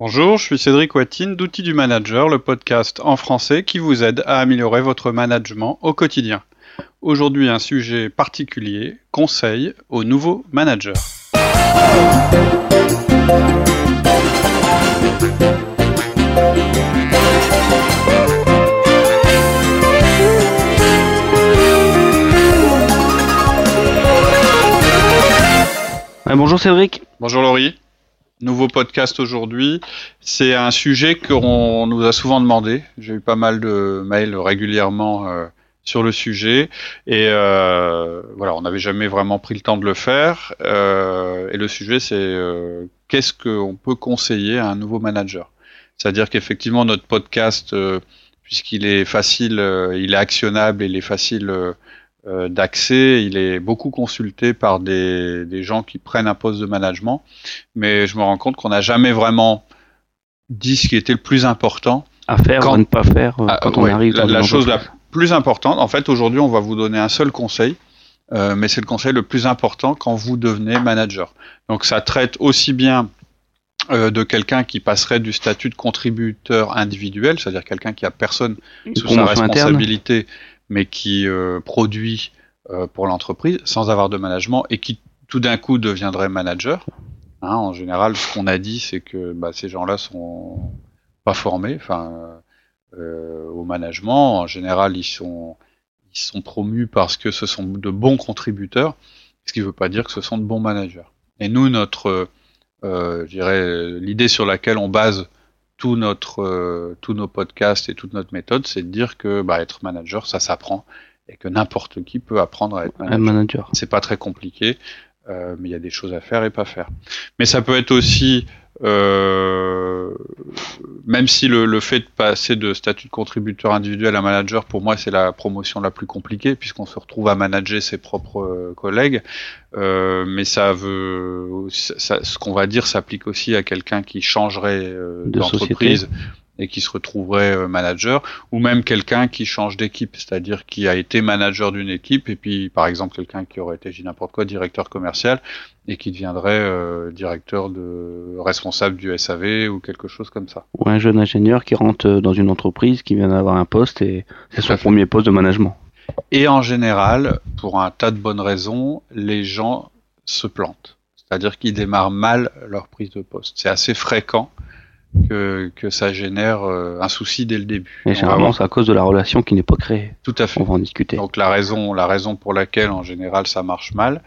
Bonjour, je suis Cédric Watine d'Outils du Manager, le podcast en français qui vous aide à améliorer votre management au quotidien. Aujourd'hui, un sujet particulier, conseil aux nouveaux managers. bonjour Cédric. Bonjour Laurie. Nouveau podcast aujourd'hui. C'est un sujet qu'on nous a souvent demandé. J'ai eu pas mal de mails régulièrement euh, sur le sujet. Et euh, voilà, on n'avait jamais vraiment pris le temps de le faire. Euh, et le sujet, c'est qu'est-ce qu'on peut conseiller à un nouveau manager? C'est-à-dire qu'effectivement, notre podcast, puisqu'il est facile, il est actionnable il est facile euh, d'accès, il est beaucoup consulté par des, des, gens qui prennent un poste de management, mais je me rends compte qu'on n'a jamais vraiment dit ce qui était le plus important. À faire ou à ne pas faire euh, ah, quand on arrive la, la chose la plus importante, en fait, aujourd'hui, on va vous donner un seul conseil, euh, mais c'est le conseil le plus important quand vous devenez manager. Donc ça traite aussi bien euh, de quelqu'un qui passerait du statut de contributeur individuel, c'est-à-dire quelqu'un qui a personne sous sa responsabilité, mais qui euh, produit euh, pour l'entreprise sans avoir de management et qui tout d'un coup deviendrait manager. Hein, en général, ce qu'on a dit, c'est que bah, ces gens-là sont pas formés, enfin, euh, au management. En général, ils sont ils sont promus parce que ce sont de bons contributeurs, ce qui ne veut pas dire que ce sont de bons managers. Et nous, notre, euh, l'idée sur laquelle on base tout notre, euh, tous nos podcasts et toute notre méthode, c'est de dire que bah, être manager, ça s'apprend et que n'importe qui peut apprendre à être manager. manager. C'est pas très compliqué, euh, mais il y a des choses à faire et pas faire. Mais ça peut être aussi euh, même si le, le, fait de passer de statut de contributeur individuel à manager, pour moi, c'est la promotion la plus compliquée, puisqu'on se retrouve à manager ses propres euh, collègues. Euh, mais ça veut, ça, ce qu'on va dire s'applique aussi à quelqu'un qui changerait euh, d'entreprise et qui se retrouverait euh, manager, ou même quelqu'un qui change d'équipe, c'est-à-dire qui a été manager d'une équipe, et puis par exemple quelqu'un qui aurait été, n'importe quoi, directeur commercial, et qui deviendrait euh, directeur de responsable du SAV ou quelque chose comme ça. Ou un jeune ingénieur qui rentre euh, dans une entreprise, qui vient d'avoir un poste, et c'est son premier poste de management. Et en général, pour un tas de bonnes raisons, les gens se plantent. C'est-à-dire qu'ils démarrent mal leur prise de poste. C'est assez fréquent que, que ça génère euh, un souci dès le début. Et généralement, c'est à cause de la relation qui n'est pas créée. Tout à fait. On va en discuter. Donc la raison, la raison pour laquelle en général ça marche mal,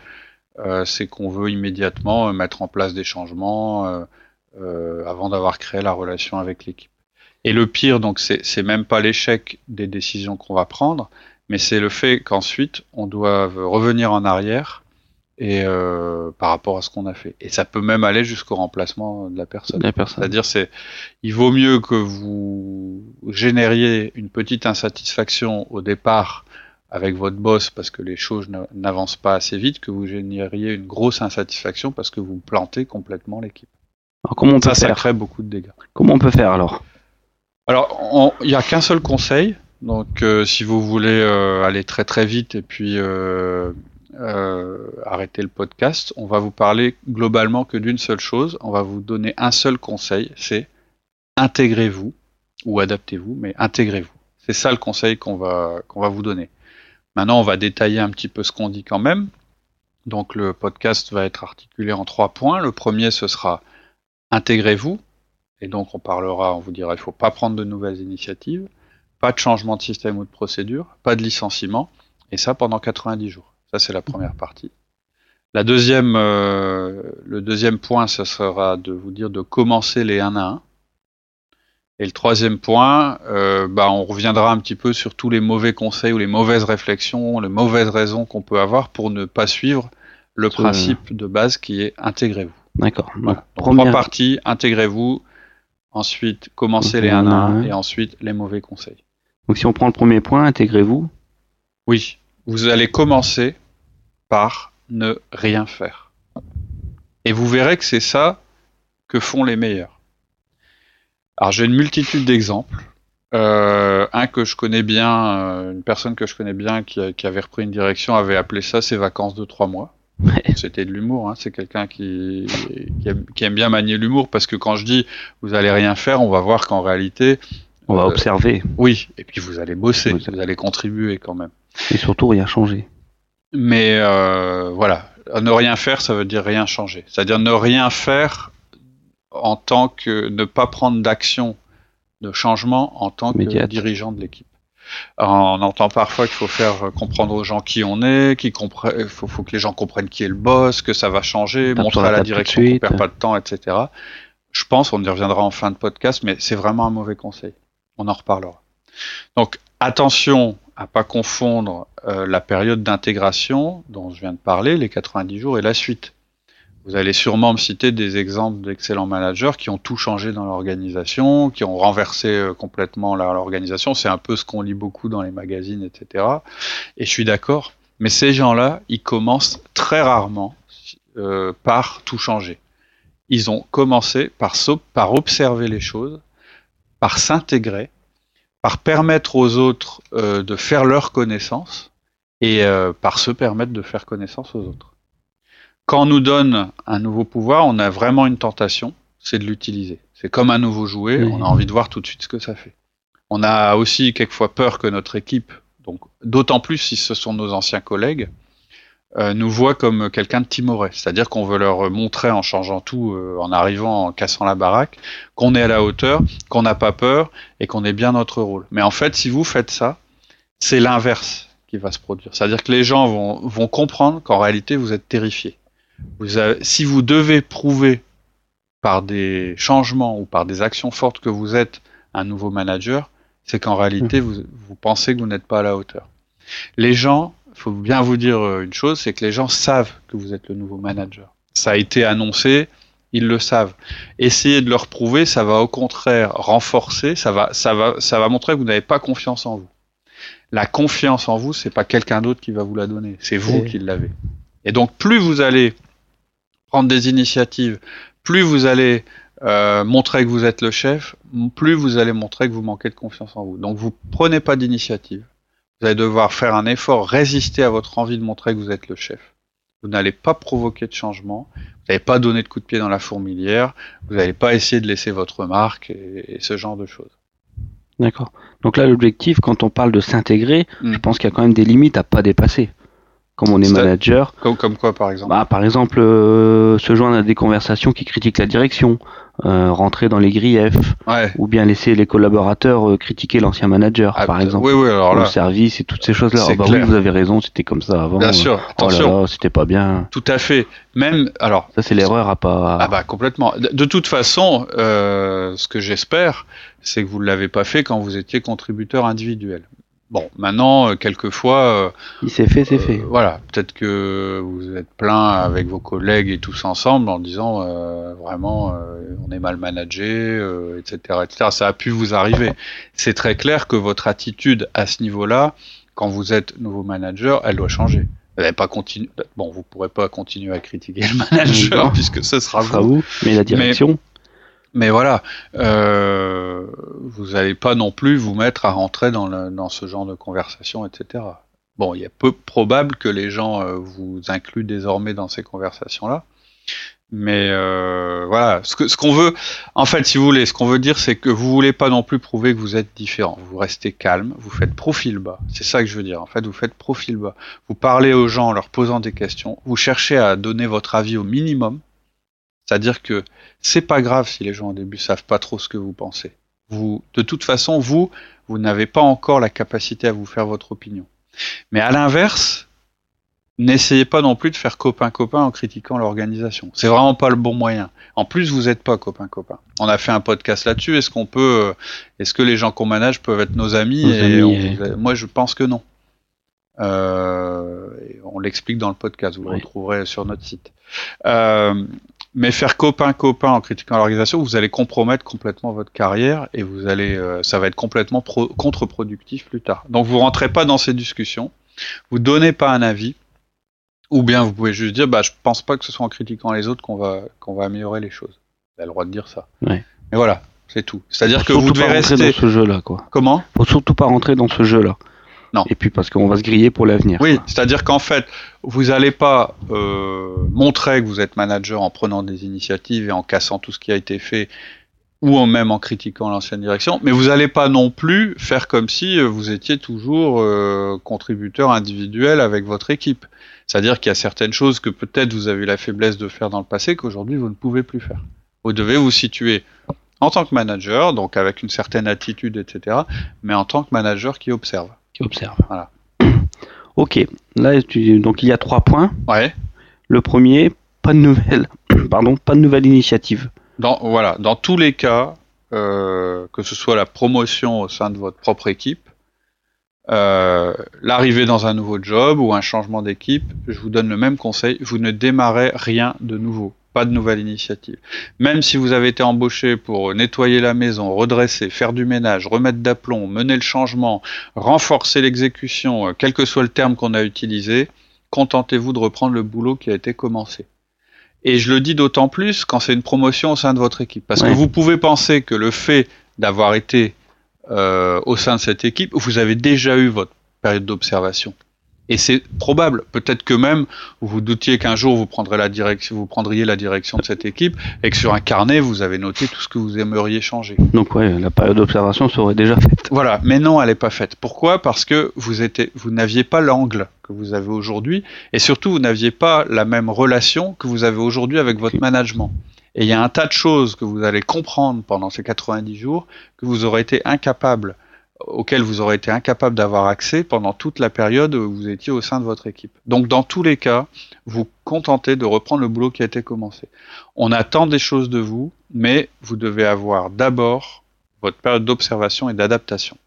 euh, c'est qu'on veut immédiatement euh, mettre en place des changements euh, euh, avant d'avoir créé la relation avec l'équipe. Et le pire, donc, c'est même pas l'échec des décisions qu'on va prendre, mais c'est le fait qu'ensuite on doit revenir en arrière et euh, par rapport à ce qu'on a fait. Et ça peut même aller jusqu'au remplacement de la personne. personne. C'est-à-dire, c'est, il vaut mieux que vous génériez une petite insatisfaction au départ avec votre boss parce que les choses n'avancent pas assez vite, que vous génériez une grosse insatisfaction parce que vous plantez complètement l'équipe. Alors comment on peut ça, faire ça crée beaucoup de dégâts. Comment on peut faire alors? Alors, il n'y a qu'un seul conseil. Donc, euh, si vous voulez euh, aller très très vite et puis euh, euh, arrêter le podcast, on va vous parler globalement que d'une seule chose. On va vous donner un seul conseil, c'est intégrez-vous ou adaptez-vous, mais intégrez-vous. C'est ça le conseil qu'on va qu'on va vous donner. Maintenant, on va détailler un petit peu ce qu'on dit quand même. Donc le podcast va être articulé en trois points. Le premier, ce sera intégrez-vous. Et donc on parlera, on vous dira, il ne faut pas prendre de nouvelles initiatives, pas de changement de système ou de procédure, pas de licenciement, et ça pendant 90 jours. Ça, c'est la première partie. La deuxième, euh, le deuxième point, ce sera de vous dire de commencer les 1 à 1. Et le troisième point, euh, bah, on reviendra un petit peu sur tous les mauvais conseils ou les mauvaises réflexions, les mauvaises raisons qu'on peut avoir pour ne pas suivre le principe de base qui est intégrez-vous. D'accord. Voilà. Trois parties, intégrez-vous, ensuite commencez les 1 à 1 et ensuite les mauvais conseils. Donc si on prend le premier point, intégrez-vous. Oui, vous allez commencer par ne rien faire. Et vous verrez que c'est ça que font les meilleurs. Alors j'ai une multitude d'exemples. Euh, un que je connais bien, euh, une personne que je connais bien qui, avait repris une direction avait appelé ça ses vacances de trois mois. C'était de l'humour. Hein. C'est quelqu'un qui, qui aime, bien manier l'humour parce que quand je dis vous allez rien faire, on va voir qu'en réalité. On va euh, observer. Oui, et puis vous allez bosser, vous, allez contribuer quand même. Et surtout rien changer. Mais euh, voilà, ne rien faire, ça veut dire rien changer. C'est-à-dire ne rien faire en tant que ne pas prendre d'action de changement en tant que dirigeant de l'équipe. On entend parfois qu'il faut faire comprendre aux gens qui on est, qu'il faut, faut, que les gens comprennent qui est le boss, que ça va changer, montrer à la direction qu'on perd pas de temps, etc. Je pense, on y reviendra en fin de podcast, mais c'est vraiment un mauvais conseil. On en reparlera. Donc attention à pas confondre euh, la période d'intégration dont je viens de parler, les 90 jours, et la suite. Vous allez sûrement me citer des exemples d'excellents managers qui ont tout changé dans l'organisation, qui ont renversé euh, complètement l'organisation. C'est un peu ce qu'on lit beaucoup dans les magazines, etc. Et je suis d'accord. Mais ces gens-là, ils commencent très rarement euh, par tout changer. Ils ont commencé par, par observer les choses, par s'intégrer, par permettre aux autres euh, de faire leur connaissance et par se permettre de faire connaissance aux autres quand on nous donne un nouveau pouvoir, on a vraiment une tentation, c'est de l'utiliser. C'est comme un nouveau jouet, on a envie de voir tout de suite ce que ça fait. On a aussi quelquefois peur que notre équipe, donc d'autant plus si ce sont nos anciens collègues, euh, nous voient comme quelqu'un de timoré. C'est-à-dire qu'on veut leur montrer en changeant tout, euh, en arrivant, en cassant la baraque, qu'on est à la hauteur, qu'on n'a pas peur et qu'on est bien notre rôle. Mais en fait, si vous faites ça, c'est l'inverse qui va se produire. C'est-à-dire que les gens vont, vont comprendre qu'en réalité, vous êtes terrifié si vous devez prouver par des changements ou par des actions fortes que vous êtes un nouveau manager, c'est qu'en réalité, mmh. vous, pensez que vous n'êtes pas à la hauteur. Les gens, faut bien vous dire euh, une chose, c'est que les gens savent que vous êtes le nouveau manager. Ça a été annoncé, ils le savent. Essayez de leur prouver, ça va au contraire renforcer, ça va, ça va, ça va montrer que vous n'avez pas confiance en vous. La confiance en vous, c'est pas quelqu'un d'autre qui va vous la donner, c'est vous qui l'avez. Et donc, plus vous allez prendre des initiatives, plus vous allez euh, montrer que vous êtes le chef, plus vous allez montrer que vous manquez de confiance en vous. Donc vous prenez pas d'initiative. Vous allez devoir faire un effort, résister à votre envie de montrer que vous êtes le chef. Vous n'allez pas provoquer de changement, vous n'allez pas donner de coup de pied dans la fourmilière, vous n'allez pas essayer de laisser votre marque et, ce genre de choses. D'accord. Donc là, l'objectif, quand on parle de s'intégrer, hmm. je pense qu'il y a quand même des limites à pas dépasser comme on est manager. Comme, comme quoi, par exemple bah, Par exemple, euh, se joindre à des conversations qui critiquent la direction, euh, rentrer dans les griefs, ou bien laisser les collaborateurs euh, critiquer l'ancien manager, ah, par exemple. Oui, oui, alors là, le service et toutes ces choses-là. Oh, bah oui, vous avez raison, c'était comme ça avant. Bien sûr, oh attention. c'était pas bien. Tout à fait. Même, alors. Ça, c'est l'erreur à pas. Ah bah complètement. De, toute façon, ce que j'espère, c'est que vous ne l'avez pas fait quand vous étiez contributeur individuel. Bon, maintenant, euh, quelquefois. Euh, Il s'est fait, c'est fait. Euh, voilà, peut-être que vous êtes plein avec vos collègues et tous ensemble en disant vraiment on est mal managé, etc., etc. Ça a pu vous arriver. C'est très clair que votre attitude à ce niveau-là, quand vous êtes nouveau manager, elle doit changer. Vous n'allez pas continuer. Bon, vous pourrez pas continuer à critiquer le manager puisque ce sera, vous. Mais la direction. Mais voilà, euh, vous n'allez pas non plus vous mettre à rentrer dans, le, dans ce genre de conversation, etc. Bon, il est peu probable que les gens euh, vous incluent désormais dans ces conversations-là. Mais euh, voilà, ce qu'on ce qu'on veut, en fait, si vous voulez, ce qu'on veut dire, c'est que vous voulez pas non plus prouver que vous êtes différent. Vous restez calme, vous faites profil bas. C'est ça que je veux dire. En fait, vous faites profil bas. Vous parlez aux gens en leur posant des questions. Vous cherchez à donner votre avis au minimum. C'est-à-dire que c'est pas grave si les gens au début savent pas trop ce que vous pensez. Vous, de toute façon, vous, vous n'avez pas encore la capacité à vous faire votre opinion. Mais à l'inverse, n'essayez pas non plus de faire copain-copain en critiquant l'organisation. C'est vraiment pas le bon moyen. En plus, vous n'êtes pas copain-copain. On a fait un podcast là-dessus. Est-ce qu'on peut, est-ce que les gens qu'on manage peuvent être nos amis, et Moi, je pense que non. Euh, on l'explique dans le podcast. Vous le retrouverez sur notre site. Euh, mais faire copain-copain en critiquant l'organisation, vous allez compromettre complètement votre carrière et vous allez, euh, ça va être complètement contre-productif plus tard. Donc vous rentrez pas dans ces discussions, vous donnez pas un avis, ou bien vous pouvez juste dire, bah je pense pas que ce soit en critiquant les autres qu'on va qu'on va améliorer les choses. Vous avez le droit de dire ça. Ouais. Mais voilà, c'est tout. C'est-à-dire que vous devez rester dans ce jeu-là, quoi. Comment? Faut surtout pas rentrer dans ce jeu-là. Non. Et puis parce qu'on va se griller pour l'avenir. Oui, c'est-à-dire qu'en fait, vous n'allez pas euh, montrer que vous êtes manager en prenant des initiatives et en cassant tout ce qui a été fait ou même en critiquant l'ancienne direction, mais vous n'allez pas non plus faire comme si euh, vous étiez toujours euh, contributeur individuel avec votre équipe. C'est-à-dire qu'il y a certaines choses que peut-être vous avez eu la faiblesse de faire dans le passé qu'aujourd'hui vous ne pouvez plus faire. Vous devez vous situer en tant que manager, donc avec une certaine attitude, etc., mais en tant que manager qui observe. Qui observe. Voilà. Ok, là, donc il y a trois points. Ouais. Le premier, pas de nouvelles, pardon, pas de nouvelle initiative. Dans, voilà, dans tous les cas, euh, que ce soit la promotion au sein de votre propre équipe, euh, l'arrivée dans un nouveau job ou un changement d'équipe, je vous donne le même conseil, vous ne démarrez rien de nouveau pas de nouvelle initiative. Même si vous avez été embauché pour nettoyer la maison, redresser, faire du ménage, remettre d'aplomb, mener le changement, renforcer l'exécution, euh, quel que soit le terme qu'on a utilisé, contentez-vous de reprendre le boulot qui a été commencé. Et je le dis d'autant plus quand c'est une promotion au sein de votre équipe. Parce que vous pouvez penser que le fait d'avoir été euh, au sein de cette équipe, vous avez déjà eu votre période d'observation. Et c'est probable, peut-être que même vous vous doutiez qu'un jour vous prendrez la direction, vous prendriez la direction de cette équipe et que sur un carnet vous avez noté tout ce que vous aimeriez changer. Donc ouais, la période d'observation serait déjà faite. Voilà, mais non, elle n'est pas faite. Pourquoi? Parce que vous étiez, vous n'aviez pas l'angle que vous avez aujourd'hui et surtout vous n'aviez pas la même relation que vous avez aujourd'hui avec votre management. Et il y a un tas de choses que vous allez comprendre pendant ces 90 jours que vous aurez été incapable auquel vous aurez été incapable d'avoir accès pendant toute la période où vous étiez au sein de votre équipe. Donc dans tous les cas, vous contentez de reprendre le boulot qui a été commencé. On attend des choses de vous, mais vous devez avoir d'abord votre période d'observation et d'adaptation.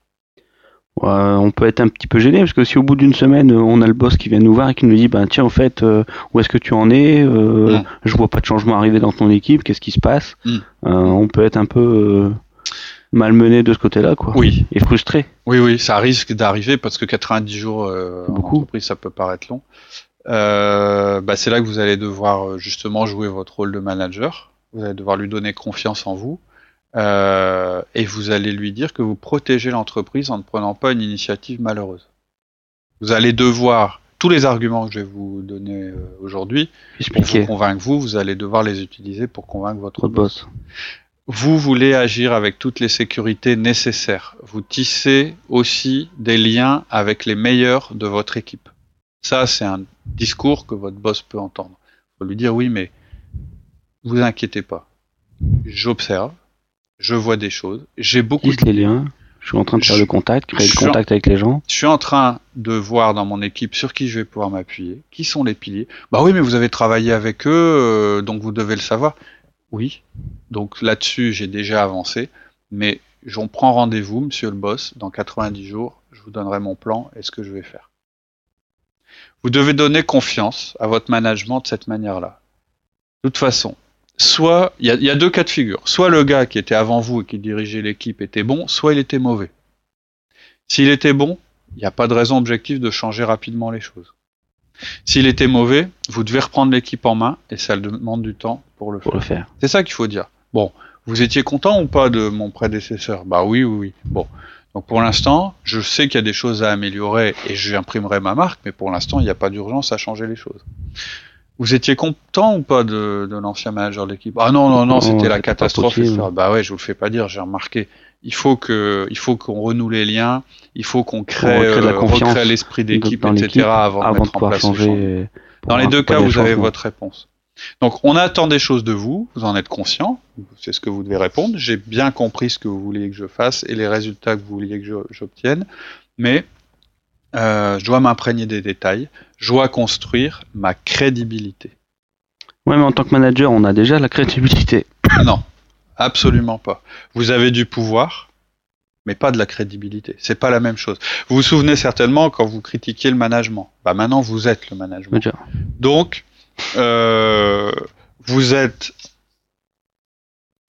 on peut être un petit peu gêné parce que si au bout d'une semaine on a le boss qui vient nous voir et qui nous dit ben tiens en fait euh, où est-ce que tu en es euh, mm. je vois pas de changement arriver dans ton équipe qu'est-ce qui se passe? Mm. euh, on peut être un peu malmené de ce côté-là, quoi. Oui. Et frustré. Oui, oui, ça risque d'arriver parce que 90 jours euh, en entreprise, ça peut paraître long. Euh, bah, c'est là que vous allez devoir euh, justement jouer votre rôle de manager. Vous allez devoir lui donner confiance en vous. Euh, et vous allez lui dire que vous protégez l'entreprise en ne prenant pas une initiative malheureuse. Vous allez devoir tous les arguments que je vais vous donner euh, aujourd'hui pour vous convaincre vous, vous allez devoir les utiliser pour convaincre votre, boss. Vous voulez agir avec toutes les sécurités nécessaires. Vous tissez aussi des liens avec les meilleurs de votre équipe. Ça, c'est un discours que votre boss peut entendre. Il faut lui dire oui, mais vous inquiétez pas. J'observe, je vois des choses, j'ai beaucoup de... les liens. Je suis en train de faire le contact, créer le contact avec les gens. Je suis en train de voir dans mon équipe sur qui je vais pouvoir m'appuyer, qui sont les piliers. Bah oui, mais vous avez travaillé avec eux, euh, donc vous devez le savoir. Oui, donc là-dessus, j'ai déjà avancé, mais j'en prends rendez-vous, monsieur le boss, dans 90 jours, je vous donnerai mon plan et ce que je vais faire. Vous devez donner confiance à votre management de cette manière-là. De toute façon, soit, il y, a deux cas de figure. Soit le gars qui était avant vous et qui dirigeait l'équipe était bon, soit il était mauvais. S'il était bon, il n'y a pas de raison objective de changer rapidement les choses. S'il était mauvais, vous devez reprendre l'équipe en main et ça demande du temps pour le faire. C'est ça qu'il faut dire. Bon, vous étiez content ou pas de mon prédécesseur? Bah oui, oui, oui. Bon. Donc pour l'instant, je sais qu'il y a des choses à améliorer et j'imprimerai ma marque, mais pour l'instant, il n'y a pas d'urgence à changer les choses. Vous étiez content ou pas de, l'ancien manager de l'équipe? Ah non, non, non, c'était la catastrophe. Bah ouais, je vous le fais pas dire, j'ai remarqué il faut que, il faut qu'on renoue les liens, il faut qu'on crée, euh, l'esprit d'équipe, etc. avant, de mettre en place changer. Dans les deux cas, vous avez votre réponse. Donc, on attend des choses de vous, vous en êtes conscient, c'est ce que vous devez répondre. J'ai bien compris ce que vous vouliez que je fasse et les résultats que vous vouliez que j'obtienne, mais euh, je dois m'imprégner des détails, je dois construire ma crédibilité. Ouais, mais en tant que manager, on a déjà la crédibilité. Non, Absolument pas. Vous avez du pouvoir, mais pas de la crédibilité. C'est pas la même chose. Vous vous souvenez certainement quand vous critiquiez le management. Bah maintenant vous êtes le management. Donc euh, vous êtes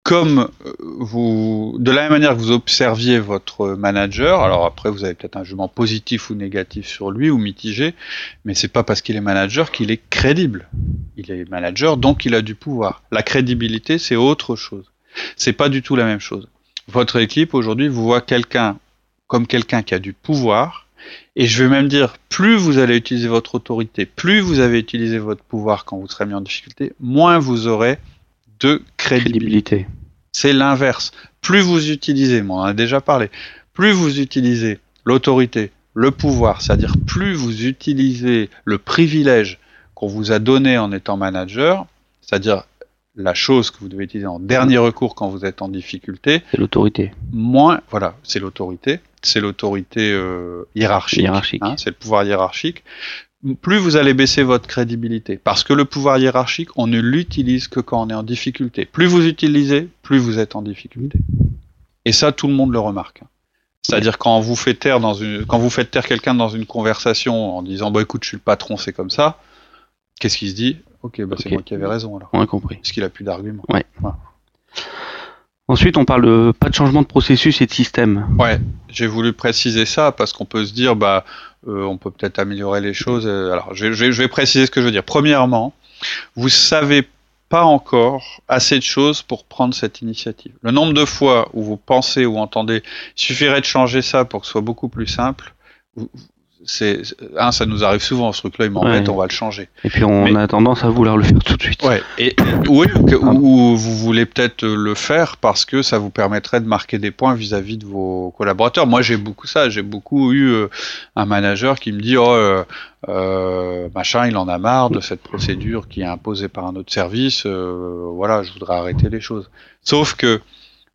comme vous, de la même manière que vous observiez votre manager. Alors après vous avez peut-être un jugement positif ou négatif sur lui ou mitigé, mais c'est pas parce qu'il est manager qu'il est crédible. Il est manager donc il a du pouvoir. La crédibilité c'est autre chose. C'est pas du tout la même chose. Votre équipe aujourd'hui vous voit quelqu'un comme quelqu'un qui a du pouvoir Et je vais même dire, plus vous allez utiliser votre autorité, plus vous avez utilisé votre pouvoir quand vous serez mis en difficulté, moins vous aurez de crédibilité. C'est l'inverse. Plus vous utilisez, on en a déjà parlé, plus vous utilisez l'autorité, le pouvoir, c'est-à-dire plus vous utilisez le privilège qu'on vous a donné en étant manager, c'est-à-dire la chose que vous devez utiliser en dernier recours quand vous êtes en difficulté. C'est l'autorité. Moins, voilà, c'est l'autorité. C'est l'autorité euh, hiérarchique. Hein, c'est le pouvoir hiérarchique. Plus vous allez baisser votre crédibilité. Parce que le pouvoir hiérarchique, on ne l'utilise que quand on est en difficulté. Plus vous utilisez, plus vous êtes en difficulté. Et ça, tout le monde le remarque. C'est-à-dire quand vous faites taire dans une, quand vous faites taire quelqu'un dans une conversation en disant bah écoute je suis le patron c'est comme ça, qu'est-ce qu'il se dit? Ok bah c'est moi qui avais raison alors. On a compris. Parce qu'il a plus d'arguments. Ouais. Ensuite, on parle de pas de changement de processus et de système. Ouais, j'ai voulu préciser ça parce qu'on peut se dire, bah, euh, on peut peut-être améliorer les choses. Alors, je, je, vais préciser ce que je veux dire. Premièrement, vous savez pas encore assez de choses pour prendre cette initiative. Le nombre de fois où vous pensez ou entendez, il suffirait de changer ça pour que ce soit beaucoup plus simple, c'est un, ça nous arrive souvent ce truc-là, il m'embête, on va le changer. Et puis on a tendance à vouloir le faire tout de suite. Ouais. Et oui, ou, vous voulez peut-être le faire parce que ça vous permettrait de marquer des points vis-à-vis de vos collaborateurs. Moi, j'ai beaucoup ça. J'ai beaucoup eu euh, un manager qui me dit, oh, euh, euh, machin, il en a marre de cette procédure qui est imposée par un autre service. Euh, voilà, je voudrais arrêter les choses. Sauf que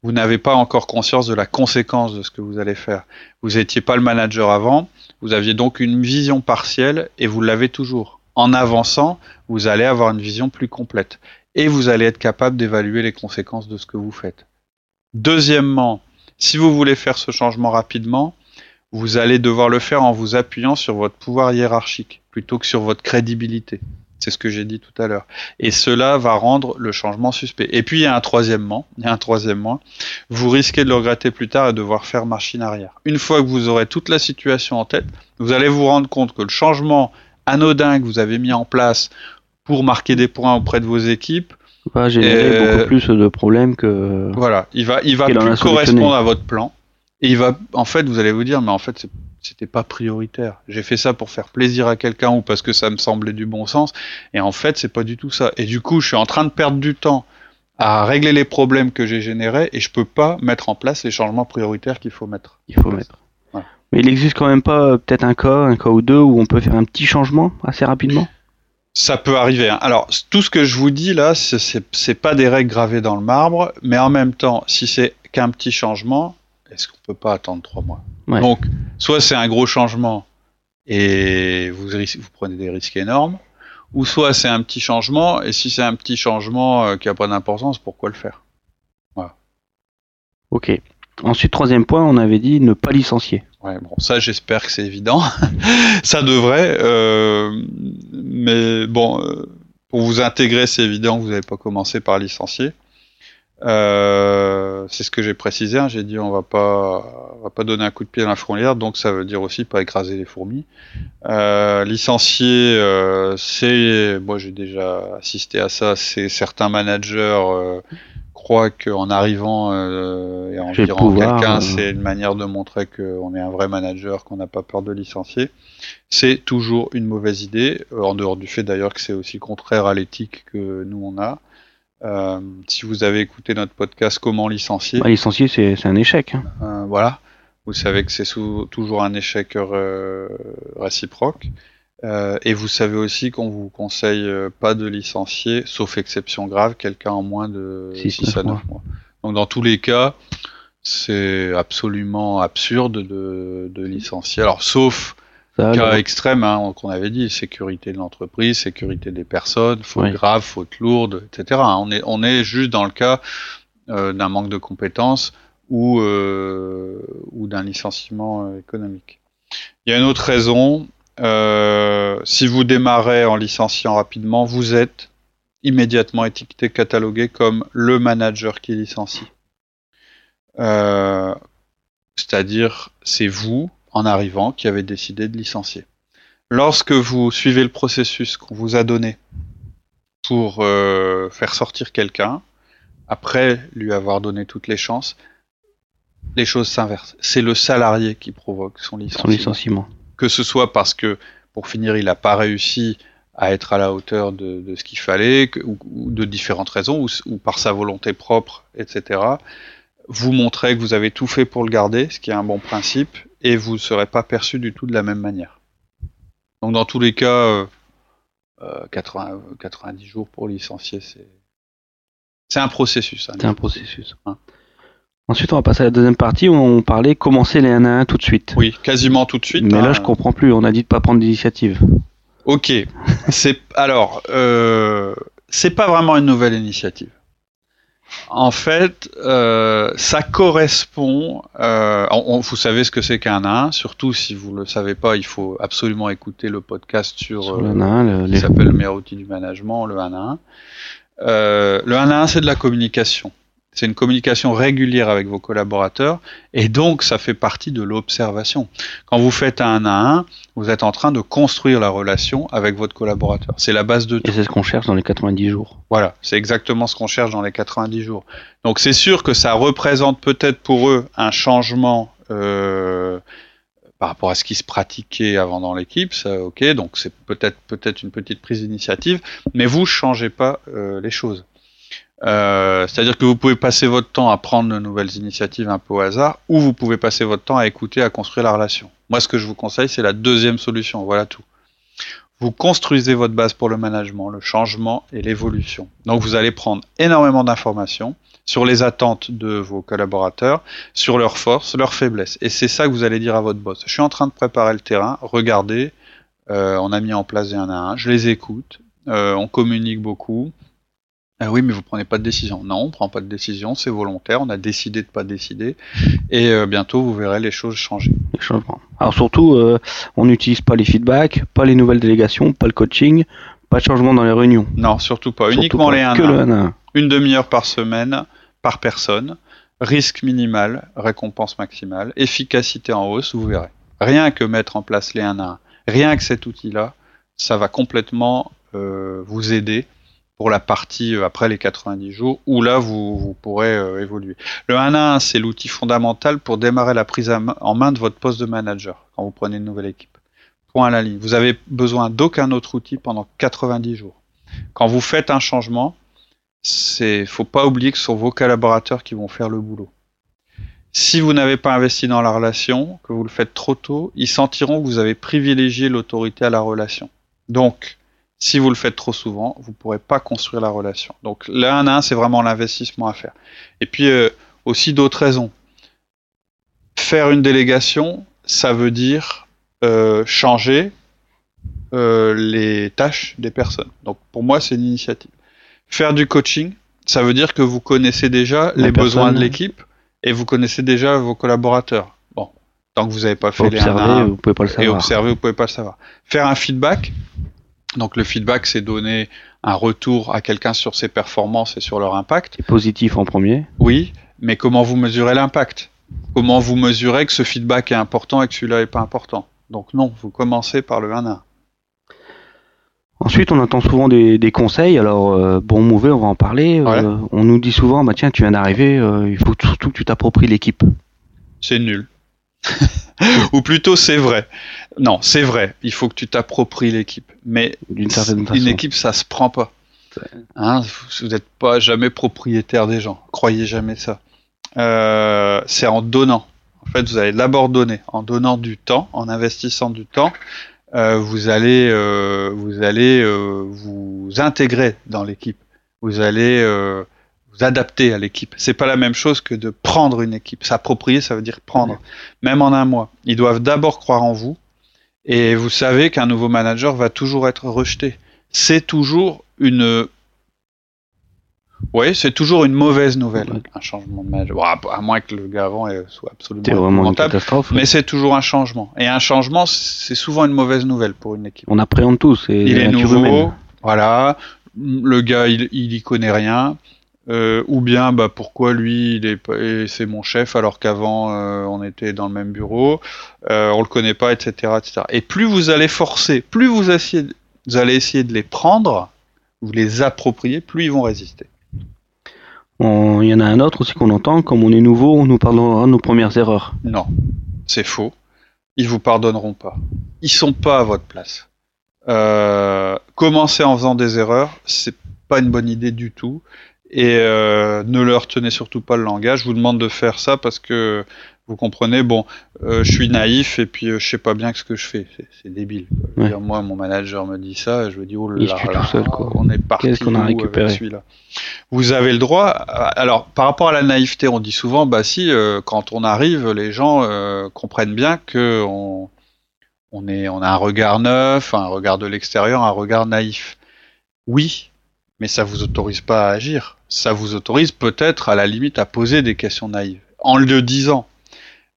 vous n'avez pas encore conscience de la conséquence de ce que vous allez faire. Vous n'étiez pas le manager avant, vous aviez donc une vision partielle et vous l'avez toujours. En avançant, vous allez avoir une vision plus complète et vous allez être capable d'évaluer les conséquences de ce que vous faites. Deuxièmement, si vous voulez faire ce changement rapidement, vous allez devoir le faire en vous appuyant sur votre pouvoir hiérarchique plutôt que sur votre crédibilité. C'est ce que j'ai dit tout à l'heure. Et cela va rendre le changement suspect. Et puis il y a un troisièmement, il y a un troisièmement, vous risquez de le regretter plus tard et de devoir faire machine arrière. Une fois que vous aurez toute la situation en tête, vous allez vous rendre compte que le changement anodin que vous avez mis en place pour marquer des points auprès de vos équipes va générer beaucoup plus de problèmes que. Voilà, il va, il va plus correspondre à votre plan. Et il va, en fait, vous allez vous dire, mais en fait, c'est c'était pas prioritaire. J'ai fait ça pour faire plaisir à quelqu'un ou parce que ça me semblait du bon sens. Et en fait, c'est pas du tout ça. Et du coup, je suis en train de perdre du temps à régler les problèmes que j'ai générés et je peux pas mettre en place les changements prioritaires qu'il faut mettre. Il faut mettre. Mais il existe quand même pas euh, peut-être un cas, un cas ou deux où on peut faire un petit changement assez rapidement? Ça peut arriver. Hein. Alors, tout ce que je vous dis là, c'est pas des règles gravées dans le marbre, mais en même temps, si c'est qu'un petit changement, est-ce qu'on peut pas attendre trois mois? Donc, soit c'est un gros changement et vous, vous prenez des risques énormes, ou soit c'est un petit changement, et si c'est un petit changement euh, qui n'a pas d'importance, pourquoi le faire? Voilà. Ok. Ensuite, troisième point, on avait dit ne pas licencier. Ouais, bon, ça j'espère que c'est évident. ça devrait, euh, mais bon, euh, pour vous intégrer, c'est évident que vous n'avez pas commencé par licencier. Euh, c'est ce que j'ai précisé. Hein. J'ai dit on va pas, on va pas donner un coup de pied dans la fourmilière, donc ça veut dire aussi pas écraser les fourmis. Euh, licencier, euh, c'est, moi j'ai déjà assisté à ça. C'est certains managers euh, croient qu'en arrivant euh, et en virant quelqu'un, c'est une manière de montrer qu'on est un vrai manager, qu'on n'a pas peur de licencier. C'est toujours une mauvaise idée, en dehors du fait d'ailleurs que c'est aussi contraire à l'éthique que nous on a. Euh, si vous avez écouté notre podcast Comment licencier. Bah, licencier, c'est un échec. Hein. Euh, voilà. Vous savez que c'est toujours un échec réciproque. Euh, et vous savez aussi qu'on vous conseille pas de licencier, sauf exception grave, quelqu'un en moins de 6 à 9 mois. Donc dans tous les cas, c'est absolument absurde de, de, licencier. Alors sauf Cas extrême, hein, qu'on avait dit, sécurité de l'entreprise, sécurité des personnes, faute grave, faute lourde, etc. On est, on est juste dans le cas euh, d'un manque de compétences ou, euh, ou d'un licenciement euh, économique. Il y a une autre raison. Euh, si vous démarrez en licenciant rapidement, vous êtes immédiatement étiqueté, catalogué comme le manager qui licencie. Euh, c'est-à-dire, c'est vous en arrivant qui avait décidé de licencier. Lorsque vous suivez le processus qu'on vous a donné pour euh, faire sortir quelqu'un, après lui avoir donné toutes les chances, les choses s'inversent. C'est le salarié qui provoque son licenciement. Son licenciement. que ce soit parce que, pour finir, il n'a pas réussi à être à la hauteur de, ce qu'il fallait, ou, de différentes raisons, ou, par sa volonté propre, etc. Vous montrez que vous avez tout fait pour le garder, ce qui est un bon principe, et vous ne serez pas perçu du tout de la même manière. Donc dans tous les cas, 80, euh, 90 euh, jours pour licencier, c'est c'est un processus. Hein. c'est un processus. Hein. Ensuite, on va passer à la deuxième partie où on parlait commencer les 1 à 1 tout de suite. Oui, quasiment tout de suite. Mais là, hein. je comprends plus. On a dit de pas prendre d'initiative. Ok. c'est alors, euh, c'est pas vraiment une nouvelle initiative. En fait, euh, ça correspond. Euh, vous savez ce que c'est qu'un 1 Surtout si vous le savez pas, il faut absolument écouter le podcast sur, le 1 qui s'appelle le meilleur outil du management, le 1 1. le 1 1, c'est de la communication. C'est une communication régulière avec vos collaborateurs et donc ça fait partie de l'observation. Quand vous faites un 1 à 1, vous êtes en train de construire la relation avec votre collaborateur. C'est la base de tout. Et c'est ce qu'on cherche dans les 90 jours. Voilà, c'est exactement ce qu'on cherche dans les 90 jours. Donc c'est sûr que ça représente peut-être pour eux un changement euh, par rapport à ce qui se pratiquait avant dans l'équipe, ça, ok, donc c'est peut-être peut-être une petite prise d'initiative, mais vous changez pas euh, les choses. Euh, c'est-à-dire que vous pouvez passer votre temps à prendre de nouvelles initiatives un peu au hasard, ou vous pouvez passer votre temps à écouter, à construire la relation. Moi, ce que je vous conseille, c'est la deuxième solution. Voilà tout. Vous construisez votre base pour le management, le changement et l'évolution. Donc, vous allez prendre énormément d'informations sur les attentes de vos collaborateurs, sur leurs forces, leurs faiblesses. Et c'est ça que vous allez dire à votre boss. Je suis en train de préparer le terrain. Regardez, euh, on a mis en place des 1 à 1. Je les écoute. Euh, on communique beaucoup. Ah oui, mais vous prenez pas de décision. Non, on prend pas de décision, c'est volontaire. On a décidé de pas décider, et euh, bientôt vous verrez les choses changer. Les changements. Alors surtout, euh, on n'utilise pas les feedbacks, pas les nouvelles délégations, pas le coaching, pas de changement dans les réunions. Non, surtout pas. Uniquement les 1 que le 1 Une demi-heure par semaine, par personne. Risque minimal, récompense maximale, efficacité en hausse, vous verrez. Rien que mettre en place les 1 à 1, rien que cet outil-là, ça va complètement euh, vous aider pour la partie euh, après les 90 jours, où là vous, vous pourrez euh, évoluer. Le 1 à 1, c'est l'outil fondamental pour démarrer la prise en main de votre poste de manager quand vous prenez une nouvelle équipe. Point à la ligne. Vous avez besoin d'aucun autre outil pendant 90 jours. Quand vous faites un changement, c'est faut pas oublier que ce sont vos collaborateurs qui vont faire le boulot. Si vous n'avez pas investi dans la relation, que vous le faites trop tôt, ils sentiront que vous avez privilégié l'autorité à la relation. Donc, si vous le faites trop souvent, vous ne pourrez pas construire la relation. Donc le 1 à 1, c'est vraiment l'investissement à faire. Et puis euh, aussi d'autres raisons. Faire une délégation, ça veut dire euh, changer euh, les tâches des personnes. Donc pour moi, c'est une initiative. Faire du coaching, ça veut dire que vous connaissez déjà les besoins de l'équipe et vous connaissez déjà vos collaborateurs. Bon, tant que vous n'avez pas fait les 1 à 1, vous pouvez pas le savoir. Et observer, vous pouvez pas le savoir. Faire un feedback, donc le feedback, c'est donner un retour à quelqu'un sur ses performances et sur leur impact. Positif en premier. Oui, mais comment vous mesurez l'impact? Comment vous mesurez que ce feedback est important et que celui-là n'est pas important? Donc non, vous commencez par le 1 1. Ensuite, on entend souvent des, conseils. Alors, euh, bon, mauvais, on va en parler. Euh, on nous dit souvent, bah tiens, tu viens d'arriver, euh, il faut surtout que tu t'appropries l'équipe. C'est nul. Ou plutôt, c'est vrai. Non, c'est vrai. Il faut que tu t'appropries l'équipe. Mais d'une certaine façon. Une équipe, ça se prend pas. Hein, vous n'êtes pas jamais propriétaire des gens. Croyez jamais ça. Euh, c'est en donnant. En fait, vous allez d'abord donner. En donnant du temps, en investissant du temps, euh, vous allez, euh, vous allez vous intégrer dans l'équipe. Vous allez vous adapter à l'équipe. C'est pas la même chose que de prendre une équipe. S'approprier, ça veut dire prendre. Même en un mois. Ils doivent d'abord croire en vous. Et vous savez qu'un nouveau manager va toujours être rejeté. C'est toujours une oui, c'est toujours une mauvaise nouvelle, un changement de manager. à moins que le gars avant soit absolument vraiment une catastrophe. Mais c'est toujours un changement. Et un changement, c'est souvent une mauvaise nouvelle pour une équipe. On appréhende tous. Il est nouveau. Voilà. Le gars, il, il y connaît rien. Euh, ou bien bah pourquoi lui il est c'est mon chef alors qu'avant euh, on était dans le même bureau, euh, on le connaît pas, etc., etc. Et plus vous allez forcer, plus vous, essayez, vous allez essayer de les prendre, vous les approprier, plus ils vont résister. Il y en a un autre aussi qu'on entend, comme on est nouveau, on nous de nos premières erreurs. Non, c'est faux. ils vous pardonneront pas. Ils sont pas à votre place. Euh, commencer en faisant des erreurs, c'est pas une bonne idée du tout. Et euh, ne leur tenez surtout pas le langage. Je vous demande de faire ça parce que vous comprenez, bon, euh, je suis naïf et puis euh, je sais pas bien ce que je fais. C'est débile. moi, mon manager me dit ça, et je me dis, oh là là, on est parti qu'on a récupéré celui-là? Vous avez le droit. Alors, par rapport à la naïveté, on dit souvent, bah si, euh, quand on arrive, les gens comprennent bien que on, on, est, on a un regard neuf, un regard de l'extérieur, un regard naïf. Oui, mais ça vous autorise pas à agir. Ça vous autorise peut-être, à la limite, à poser des questions naïves en le disant.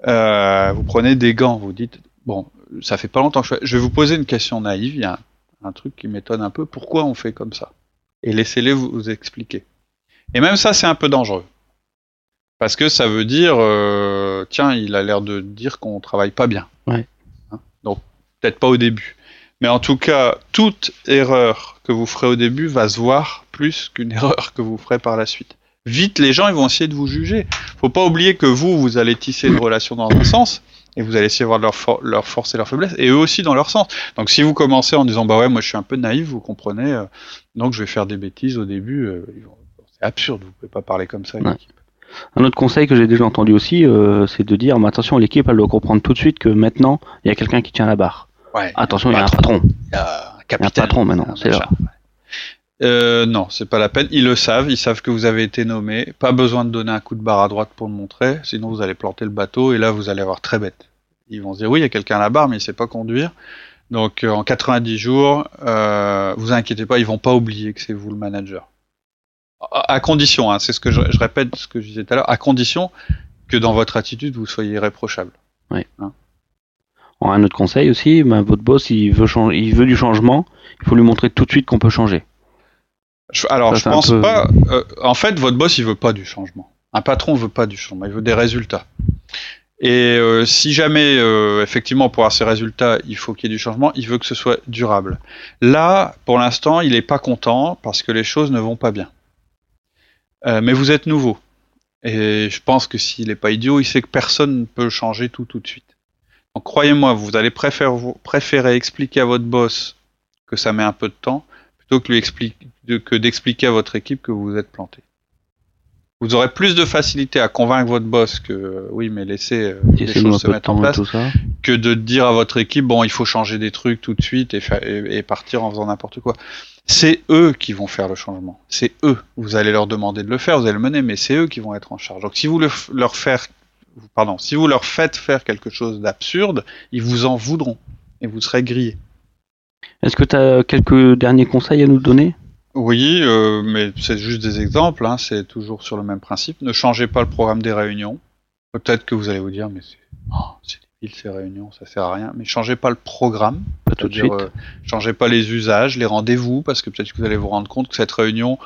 Euh, vous prenez des gants, vous dites bon, ça fait pas longtemps que je, vais vous poser une question naïve. Il y a un, truc qui m'étonne un peu. Pourquoi on fait comme ça? Et laissez-les vous, expliquer. Et même ça, c'est un peu dangereux parce que ça veut dire euh, tiens, il a l'air de dire qu'on travaille pas bien. Ouais. Hein? Donc peut-être pas au début. Mais en tout cas, toute erreur que vous ferez au début va se voir plus qu'une erreur que vous ferez par la suite vite les gens ils vont essayer de vous juger. Faut pas oublier que vous, vous allez tisser une relation dans un sens et vous allez essayer de voir leur, leur force et leur faiblesse et eux aussi dans leur sens. Donc si vous commencez en disant bah ouais moi je suis un peu naïf, vous comprenez, euh, donc je vais faire des bêtises au début, euh, c'est absurde, vous pouvez pas parler comme ça. Un autre conseil que j'ai déjà entendu aussi, euh, c'est de dire attention l'équipe elle doit comprendre tout de suite que maintenant il y a quelqu'un qui tient la barre. Ouais, attention il y a un patron. Il y a un capitaine. un patron maintenant, c'est là. Euh, non, c'est pas la peine. Ils le savent, ils savent que vous avez été nommé. Pas besoin de donner un coup de barre à droite pour le montrer, sinon vous allez planter le bateau et là vous allez avoir très bête. Ils vont se dire oui, il y a quelqu'un à la barre, mais il sait pas conduire. Donc euh, en 90 jours, euh, vous inquiétez pas, ils vont pas oublier que c'est vous le manager. À, condition, hein, c'est ce que je, répète, ce que je disais tout à l'heure, à condition que dans votre attitude vous soyez irréprochable. Oui. Hein un autre conseil aussi, ben, votre boss il veut, il veut du changement, il faut lui montrer tout de suite qu'on peut changer alors, je pense pas. Euh, en fait, votre boss, il veut pas du changement. Un patron veut pas du changement, il veut des résultats. Et euh, si jamais, euh, effectivement, pour avoir ces résultats, il faut qu'il y ait du changement, il veut que ce soit durable. Là, pour l'instant, il n'est pas content parce que les choses ne vont pas bien. mais vous êtes nouveau. Et je pense que s'il n'est pas idiot, il sait que personne ne peut changer tout tout de suite. Donc croyez-moi, vous allez préférer, préférer expliquer à votre boss que ça met un peu de temps que, lui que d'expliquer à votre équipe que vous vous êtes planté. Vous aurez plus de facilité à convaincre votre boss que oui, mais laissez euh, les choses se mettre en place, que de dire à votre équipe bon, il faut changer des trucs tout de suite et, et, partir en faisant n'importe quoi. C'est eux qui vont faire le changement. C'est eux. Vous allez leur demander de le faire, vous allez le mener, mais c'est eux qui vont être en charge. Donc si vous leur faire, pardon, si vous leur faites faire quelque chose d'absurde, ils vous en voudront et vous serez grillé. Est-ce que tu as quelques derniers conseils à nous donner? Oui, euh, mais c'est juste des exemples, hein, c'est toujours sur le même principe. Ne changez pas le programme des réunions. Peut-être que vous allez vous dire, mais c'est oh, débile ces réunions, ça sert à rien. Mais changez pas le programme. Pas tout de suite. Euh, changez pas les usages, les rendez-vous, parce que peut-être que vous allez vous rendre compte que cette réunion,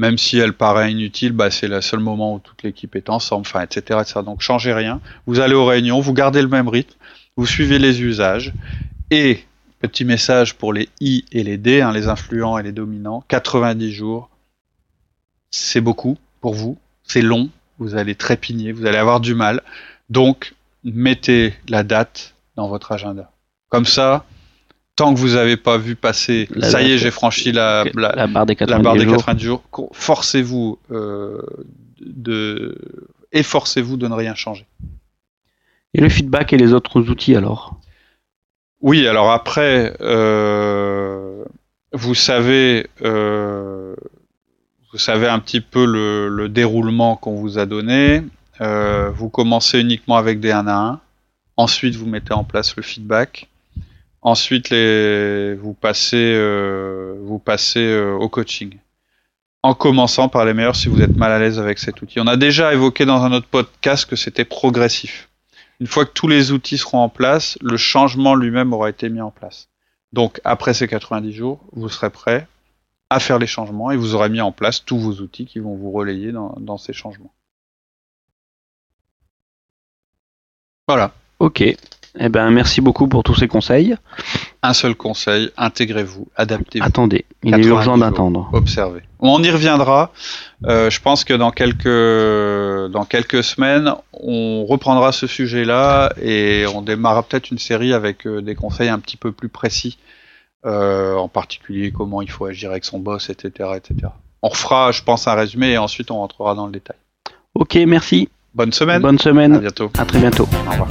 même si elle paraît inutile, bah, c'est le seul moment où toute l'équipe est ensemble, etc. Donc changez rien. Vous allez aux réunions, vous gardez le même rythme, vous suivez les usages, et Petit message pour les I et les D, hein, les influents et les dominants. 90 jours, c'est beaucoup pour vous, c'est long, vous allez trépigner, vous allez avoir du mal. Donc, mettez la date dans votre agenda. Comme ça, tant que vous n'avez pas vu passer, ça y est, j'ai franchi la, barre des 90, jours, forcez-vous euh, de, efforcez-vous de ne rien changer. Et le feedback et les autres outils alors? Oui, alors après, euh, vous savez, euh, vous savez un petit peu le, déroulement qu'on vous a donné. Euh, vous commencez uniquement avec des 1 à 1. Ensuite, vous mettez en place le feedback. Ensuite, les, vous passez, vous passez au coaching. En commençant par les meilleurs si vous êtes mal à l'aise avec cet outil. On a déjà évoqué dans un autre podcast que c'était progressif. Une fois que tous les outils seront en place, le changement lui-même aura été mis en place. Donc après ces 90 jours, vous serez prêt à faire les changements et vous aurez mis en place tous vos outils qui vont vous relayer dans, ces changements. Voilà. Ok. Eh ben, merci beaucoup pour tous ces conseils. Un seul conseil, intégrez-vous, adaptez-vous. Attendez, il est urgent d'attendre. Observez. On y reviendra. Euh, je pense que dans quelques, dans quelques semaines, on reprendra ce sujet-là et on démarrera peut-être une série avec des conseils un petit peu plus précis, en particulier comment il faut agir avec son boss, etc., etc. On refera, je pense, un résumé et ensuite on rentrera dans le détail. Ok, merci. Bonne semaine. Bonne semaine. À bientôt. À très bientôt. Au revoir.